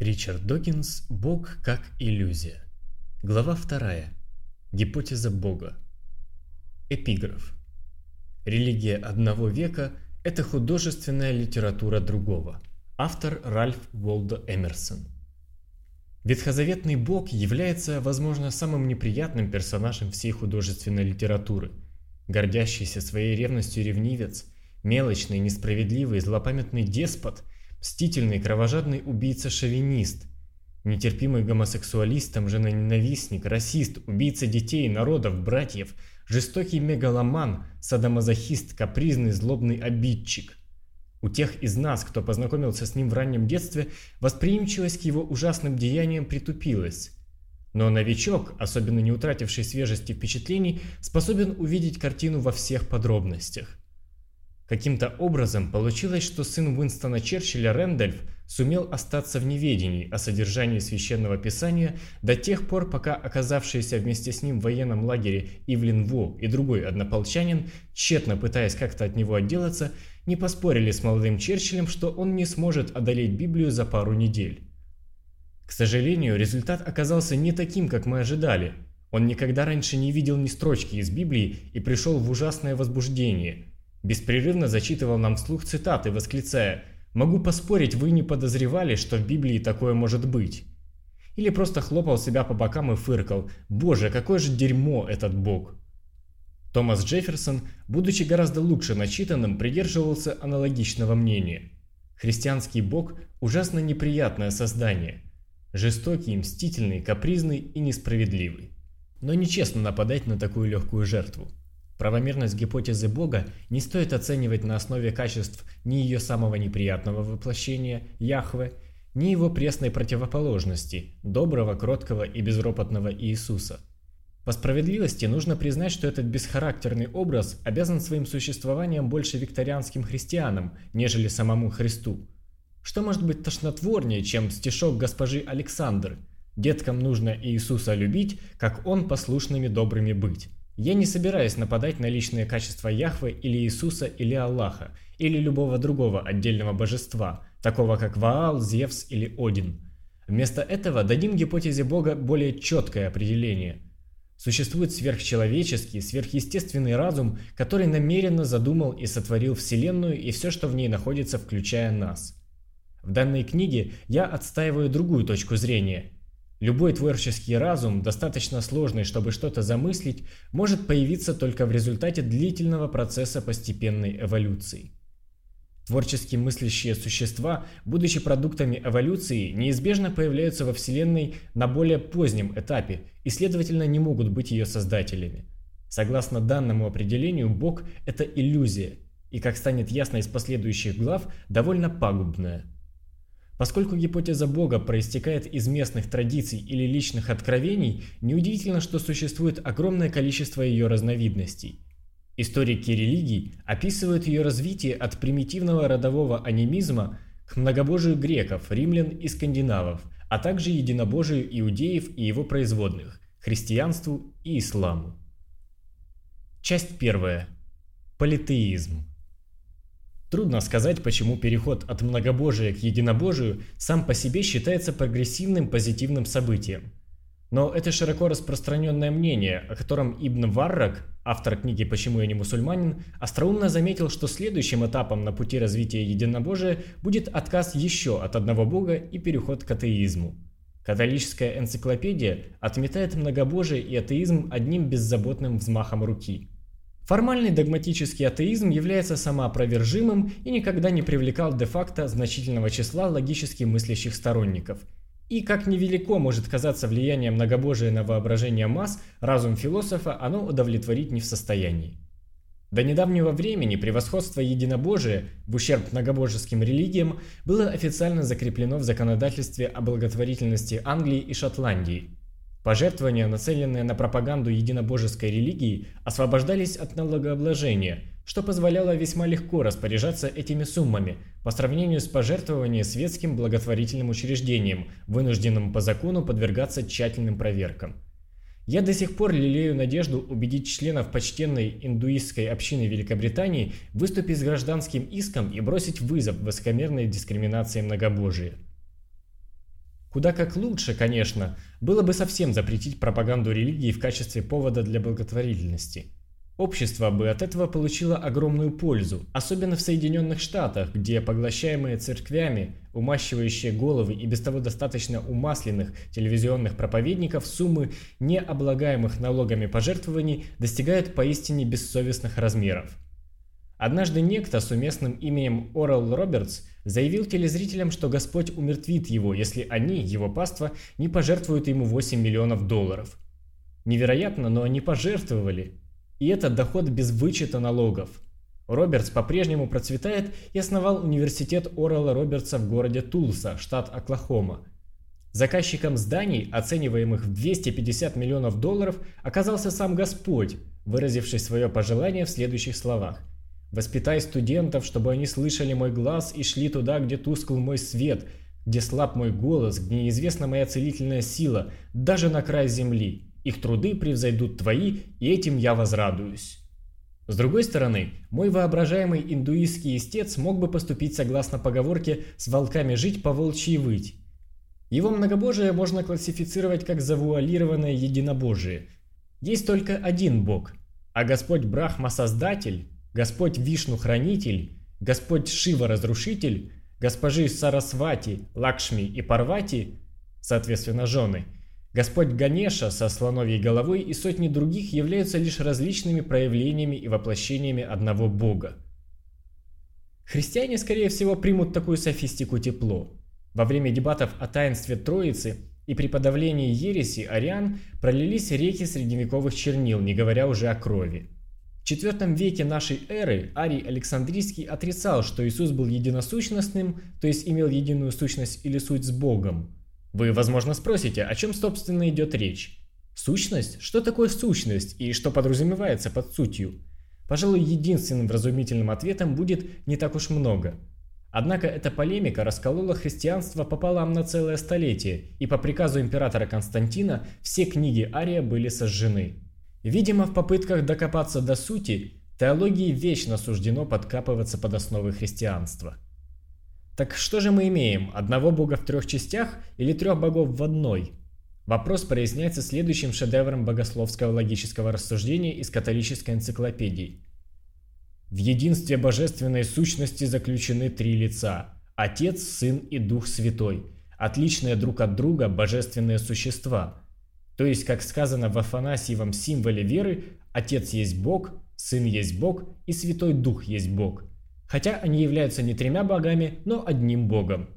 Ричард Докинс «Бог как иллюзия». Глава 2. Гипотеза Бога. Эпиграф. Религия одного века – это художественная литература другого. Автор Ральф Волдо Эмерсон. Ветхозаветный Бог является, возможно, самым неприятным персонажем всей художественной литературы. Гордящийся своей ревностью ревнивец, мелочный, несправедливый, злопамятный деспот – Мстительный, кровожадный убийца-шовинист, нетерпимый гомосексуалистом, женоненавистник, расист, убийца детей, народов, братьев, жестокий мегаломан, садомазохист, капризный, злобный обидчик. У тех из нас, кто познакомился с ним в раннем детстве, восприимчивость к его ужасным деяниям притупилась. Но новичок, особенно не утративший свежести впечатлений, способен увидеть картину во всех подробностях. Каким-то образом получилось, что сын Уинстона Черчилля Рэндольф сумел остаться в неведении о содержании священного писания до тех пор, пока оказавшиеся вместе с ним в военном лагере Ивлин Во и другой однополчанин, тщетно пытаясь как-то от него отделаться, не поспорили с молодым Черчиллем, что он не сможет одолеть Библию за пару недель. К сожалению, результат оказался не таким, как мы ожидали. Он никогда раньше не видел ни строчки из Библии и пришел в ужасное возбуждение – Беспрерывно зачитывал нам вслух цитаты, восклицая «Могу поспорить, вы не подозревали, что в Библии такое может быть». Или просто хлопал себя по бокам и фыркал «Боже, какое же дерьмо этот бог!». Томас Джефферсон, будучи гораздо лучше начитанным, придерживался аналогичного мнения. Христианский бог – ужасно неприятное создание. Жестокий, мстительный, капризный и несправедливый. Но нечестно нападать на такую легкую жертву. Правомерность гипотезы Бога не стоит оценивать на основе качеств ни ее самого неприятного воплощения, Яхве, ни его пресной противоположности, доброго, кроткого и безропотного Иисуса. По справедливости нужно признать, что этот бесхарактерный образ обязан своим существованием больше викторианским христианам, нежели самому Христу. Что может быть тошнотворнее, чем стишок госпожи Александры «Деткам нужно Иисуса любить, как Он послушными добрыми быть». Я не собираюсь нападать на личные качества Яхвы или Иисуса или Аллаха, или любого другого отдельного божества, такого как Ваал, Зевс или Один. Вместо этого дадим гипотезе Бога более четкое определение. Существует сверхчеловеческий, сверхъестественный разум, который намеренно задумал и сотворил Вселенную и все, что в ней находится, включая нас. В данной книге я отстаиваю другую точку зрения – Любой творческий разум, достаточно сложный, чтобы что-то замыслить, может появиться только в результате длительного процесса постепенной эволюции. Творчески мыслящие существа, будучи продуктами эволюции, неизбежно появляются во Вселенной на более позднем этапе и, следовательно, не могут быть ее создателями. Согласно данному определению, Бог – это иллюзия, и, как станет ясно из последующих глав, довольно пагубная – Поскольку гипотеза Бога проистекает из местных традиций или личных откровений, неудивительно, что существует огромное количество ее разновидностей. Историки религий описывают ее развитие от примитивного родового анимизма к многобожию греков, римлян и скандинавов, а также единобожию иудеев и его производных – христианству и исламу. Часть первая. Политеизм. Трудно сказать, почему переход от многобожия к единобожию сам по себе считается прогрессивным позитивным событием. Но это широко распространенное мнение, о котором Ибн Варрак, автор книги «Почему я не мусульманин», остроумно заметил, что следующим этапом на пути развития единобожия будет отказ еще от одного бога и переход к атеизму. Католическая энциклопедия отметает многобожие и атеизм одним беззаботным взмахом руки – Формальный догматический атеизм является самоопровержимым и никогда не привлекал де-факто значительного числа логически мыслящих сторонников. И как невелико может казаться влияние многобожия на воображение масс, разум философа оно удовлетворить не в состоянии. До недавнего времени превосходство единобожия в ущерб многобожеским религиям было официально закреплено в законодательстве о благотворительности Англии и Шотландии – Пожертвования, нацеленные на пропаганду единобожеской религии, освобождались от налогообложения, что позволяло весьма легко распоряжаться этими суммами по сравнению с пожертвованием светским благотворительным учреждением, вынужденным по закону подвергаться тщательным проверкам. Я до сих пор лелею надежду убедить членов почтенной индуистской общины Великобритании выступить с гражданским иском и бросить вызов высокомерной дискриминации многобожия. Куда как лучше, конечно, было бы совсем запретить пропаганду религии в качестве повода для благотворительности. Общество бы от этого получило огромную пользу, особенно в Соединенных Штатах, где поглощаемые церквями, умащивающие головы и без того достаточно умасленных телевизионных проповедников суммы необлагаемых налогами пожертвований достигают поистине бессовестных размеров. Однажды некто с уместным именем Орел Робертс заявил телезрителям, что Господь умертвит его, если они, его паства, не пожертвуют ему 8 миллионов долларов. Невероятно, но они пожертвовали. И это доход без вычета налогов. Робертс по-прежнему процветает и основал университет Орела Робертса в городе Тулса, штат Оклахома. Заказчиком зданий, оцениваемых в 250 миллионов долларов, оказался сам Господь, выразивший свое пожелание в следующих словах. Воспитай студентов, чтобы они слышали мой глаз и шли туда, где тускл мой свет, где слаб мой голос, где неизвестна моя целительная сила, даже на край земли. Их труды превзойдут твои, и этим я возрадуюсь. С другой стороны, мой воображаемый индуистский истец мог бы поступить согласно поговорке «с волками жить, по волчьи выть». Его многобожие можно классифицировать как завуалированное единобожие. Есть только один бог, а Господь Брахма Создатель Господь Вишну-хранитель, Господь Шива-разрушитель, госпожи Сарасвати, Лакшми и Парвати, соответственно жены, Господь Ганеша со слоновьей головой и сотни других являются лишь различными проявлениями и воплощениями одного Бога. Христиане, скорее всего, примут такую софистику тепло. Во время дебатов о таинстве Троицы и при подавлении ереси ариан пролились реки средневековых чернил, не говоря уже о крови. В IV веке нашей эры Арий Александрийский отрицал, что Иисус был единосущностным, то есть имел единую сущность или суть с Богом. Вы, возможно, спросите, о чем, собственно, идет речь? Сущность? Что такое сущность и что подразумевается под сутью? Пожалуй, единственным вразумительным ответом будет не так уж много. Однако эта полемика расколола христианство пополам на целое столетие, и по приказу императора Константина все книги Ария были сожжены. Видимо, в попытках докопаться до сути, теологии вечно суждено подкапываться под основы христианства. Так что же мы имеем? Одного бога в трех частях или трех богов в одной? Вопрос проясняется следующим шедевром богословского логического рассуждения из католической энциклопедии. В единстве божественной сущности заключены три лица – Отец, Сын и Дух Святой, отличные друг от друга божественные существа – то есть, как сказано в Афанасьевом символе веры, Отец есть Бог, Сын есть Бог и Святой Дух есть Бог. Хотя они являются не тремя богами, но одним Богом.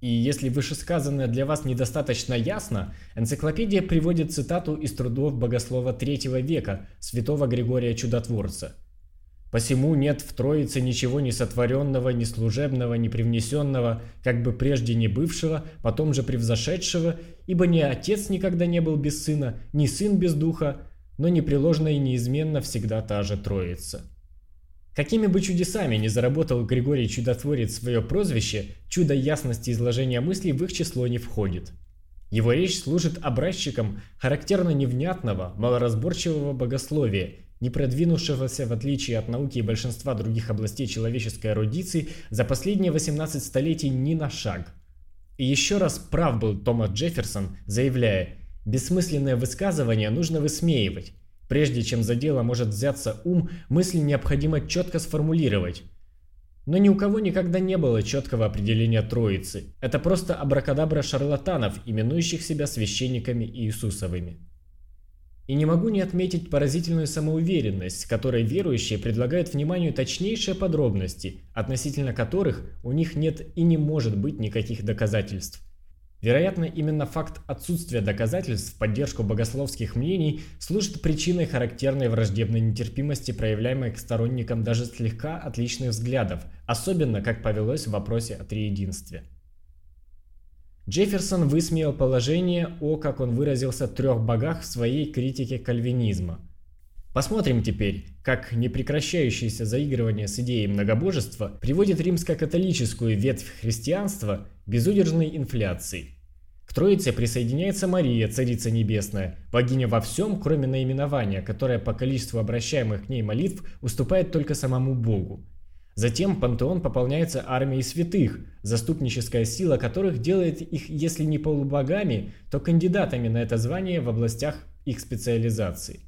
И если вышесказанное для вас недостаточно ясно, энциклопедия приводит цитату из трудов богослова III века, святого Григория Чудотворца – Посему нет в Троице ничего ни сотворенного, ни служебного, ни привнесенного, как бы прежде не бывшего, потом же превзошедшего, ибо ни Отец никогда не был без Сына, ни Сын без Духа, но непреложно и неизменно всегда та же Троица. Какими бы чудесами не заработал Григорий Чудотворец свое прозвище, чудо ясности изложения мыслей в их число не входит. Его речь служит образчиком характерно невнятного, малоразборчивого богословия не продвинувшегося в отличие от науки и большинства других областей человеческой эрудиции за последние 18 столетий ни на шаг. И еще раз прав был Томас Джефферсон, заявляя, бессмысленное высказывание нужно высмеивать. Прежде чем за дело может взяться ум, мысль необходимо четко сформулировать. Но ни у кого никогда не было четкого определения Троицы. Это просто абракадабра шарлатанов, именующих себя священниками Иисусовыми. И не могу не отметить поразительную самоуверенность, которой верующие предлагают вниманию точнейшие подробности, относительно которых у них нет и не может быть никаких доказательств. Вероятно, именно факт отсутствия доказательств в поддержку богословских мнений служит причиной характерной враждебной нетерпимости, проявляемой к сторонникам даже слегка отличных взглядов, особенно как повелось в вопросе о триединстве. Джефферсон высмеял положение о, как он выразился, трех богах в своей критике кальвинизма. Посмотрим теперь, как непрекращающееся заигрывание с идеей многобожества приводит римско-католическую ветвь христианства к безудержной инфляции. К Троице присоединяется Мария, Царица Небесная, богиня во всем, кроме наименования, которое по количеству обращаемых к ней молитв уступает только самому Богу. Затем пантеон пополняется армией святых, заступническая сила которых делает их, если не полубогами, то кандидатами на это звание в областях их специализации.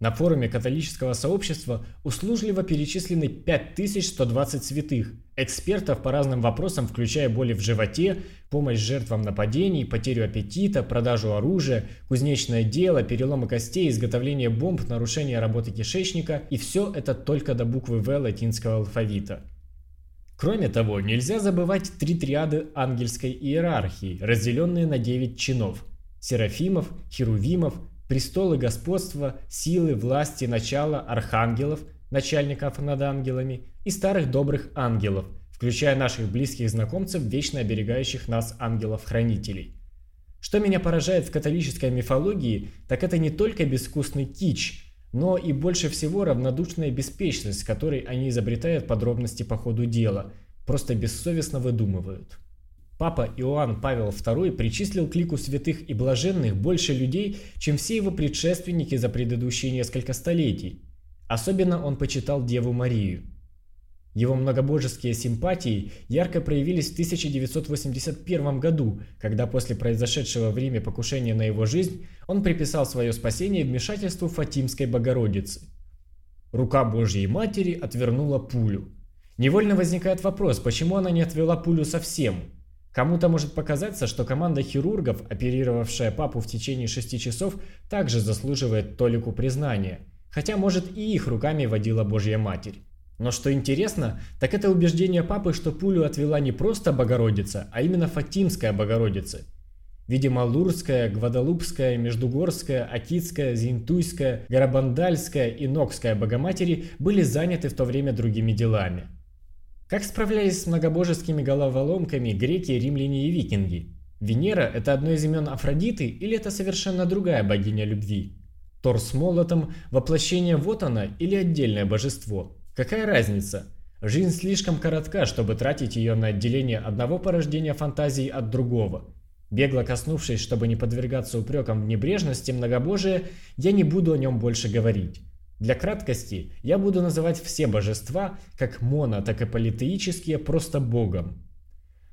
На форуме католического сообщества услужливо перечислены 5120 святых, экспертов по разным вопросам, включая боли в животе, помощь жертвам нападений, потерю аппетита, продажу оружия, кузнечное дело, переломы костей, изготовление бомб, нарушение работы кишечника и все это только до буквы В латинского алфавита. Кроме того, нельзя забывать три триады ангельской иерархии, разделенные на 9 чинов – серафимов, херувимов, престолы господства, силы, власти, начала, архангелов, начальников над ангелами и старых добрых ангелов, включая наших близких знакомцев, вечно оберегающих нас ангелов-хранителей. Что меня поражает в католической мифологии, так это не только безвкусный кич, но и больше всего равнодушная беспечность, с которой они изобретают подробности по ходу дела, просто бессовестно выдумывают. Папа Иоанн Павел II причислил к лику святых и блаженных больше людей, чем все его предшественники за предыдущие несколько столетий. Особенно он почитал Деву Марию. Его многобожеские симпатии ярко проявились в 1981 году, когда после произошедшего в Риме покушения на его жизнь он приписал свое спасение вмешательству Фатимской Богородицы. Рука Божьей Матери отвернула пулю. Невольно возникает вопрос, почему она не отвела пулю совсем – Кому-то может показаться, что команда хирургов, оперировавшая папу в течение шести часов, также заслуживает толику признания, хотя может и их руками водила Божья Матерь. Но что интересно, так это убеждение папы, что пулю отвела не просто Богородица, а именно Фатимская Богородица. Видимо, Лурская, Гвадалупская, Междугорская, Акитская, Зинтуйская, Гарабандальская и Нокская Богоматери были заняты в то время другими делами. Как справлялись с многобожескими головоломками греки, римляне и викинги? Венера – это одно из имен Афродиты или это совершенно другая богиня любви? Тор с молотом – воплощение вот она или отдельное божество? Какая разница? Жизнь слишком коротка, чтобы тратить ее на отделение одного порождения фантазии от другого. Бегло коснувшись, чтобы не подвергаться упрекам в небрежности многобожия, я не буду о нем больше говорить. Для краткости я буду называть все божества, как моно, так и политеические, просто богом.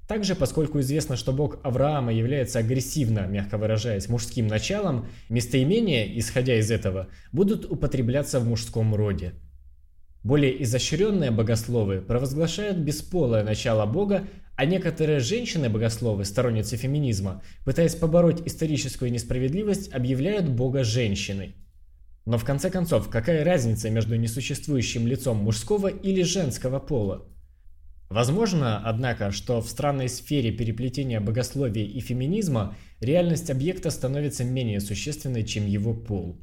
Также, поскольку известно, что бог Авраама является агрессивно, мягко выражаясь, мужским началом, местоимения, исходя из этого, будут употребляться в мужском роде. Более изощренные богословы провозглашают бесполое начало бога, а некоторые женщины-богословы, сторонницы феминизма, пытаясь побороть историческую несправедливость, объявляют бога женщиной. Но в конце концов, какая разница между несуществующим лицом мужского или женского пола? Возможно, однако, что в странной сфере переплетения богословия и феминизма реальность объекта становится менее существенной, чем его пол.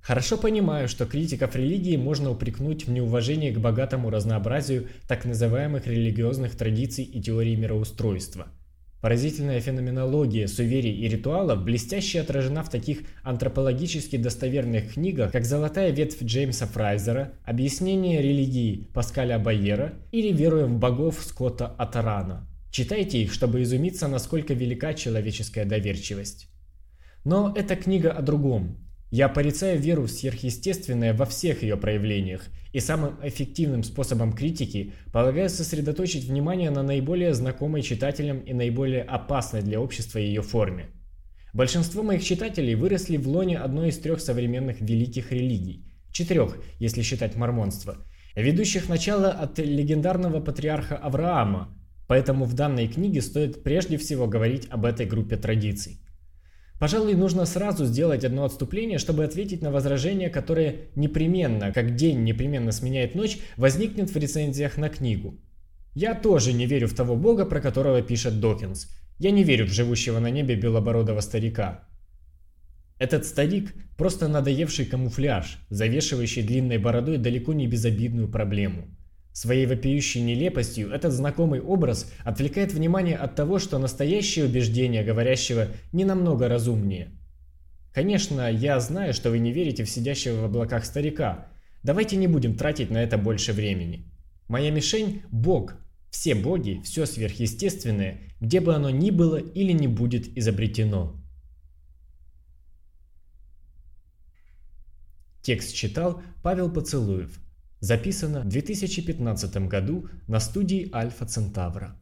Хорошо понимаю, что критиков религии можно упрекнуть в неуважении к богатому разнообразию так называемых религиозных традиций и теорий мироустройства – Поразительная феноменология суеверий и ритуалов блестяще отражена в таких антропологически достоверных книгах, как «Золотая ветвь» Джеймса Фрайзера, «Объяснение религии» Паскаля Байера или «Веруем в богов» Скотта Атарана. Читайте их, чтобы изумиться, насколько велика человеческая доверчивость. Но эта книга о другом. Я порицаю веру в сверхъестественное во всех ее проявлениях, и самым эффективным способом критики полагаю сосредоточить внимание на наиболее знакомой читателям и наиболее опасной для общества ее форме. Большинство моих читателей выросли в лоне одной из трех современных великих религий, четырех, если считать мормонство, ведущих начало от легендарного патриарха Авраама, поэтому в данной книге стоит прежде всего говорить об этой группе традиций. Пожалуй, нужно сразу сделать одно отступление, чтобы ответить на возражение, которое непременно, как день непременно сменяет ночь, возникнет в рецензиях на книгу. Я тоже не верю в того бога, про которого пишет Докинс. Я не верю в живущего на небе белобородого старика. Этот старик – просто надоевший камуфляж, завешивающий длинной бородой далеко не безобидную проблему – Своей вопиющей нелепостью этот знакомый образ отвлекает внимание от того, что настоящее убеждение говорящего не намного разумнее. Конечно, я знаю, что вы не верите в сидящего в облаках старика. Давайте не будем тратить на это больше времени. Моя мишень – Бог. Все боги, все сверхъестественное, где бы оно ни было или не будет изобретено. Текст читал Павел Поцелуев. Записано в 2015 году на студии Альфа Центавра.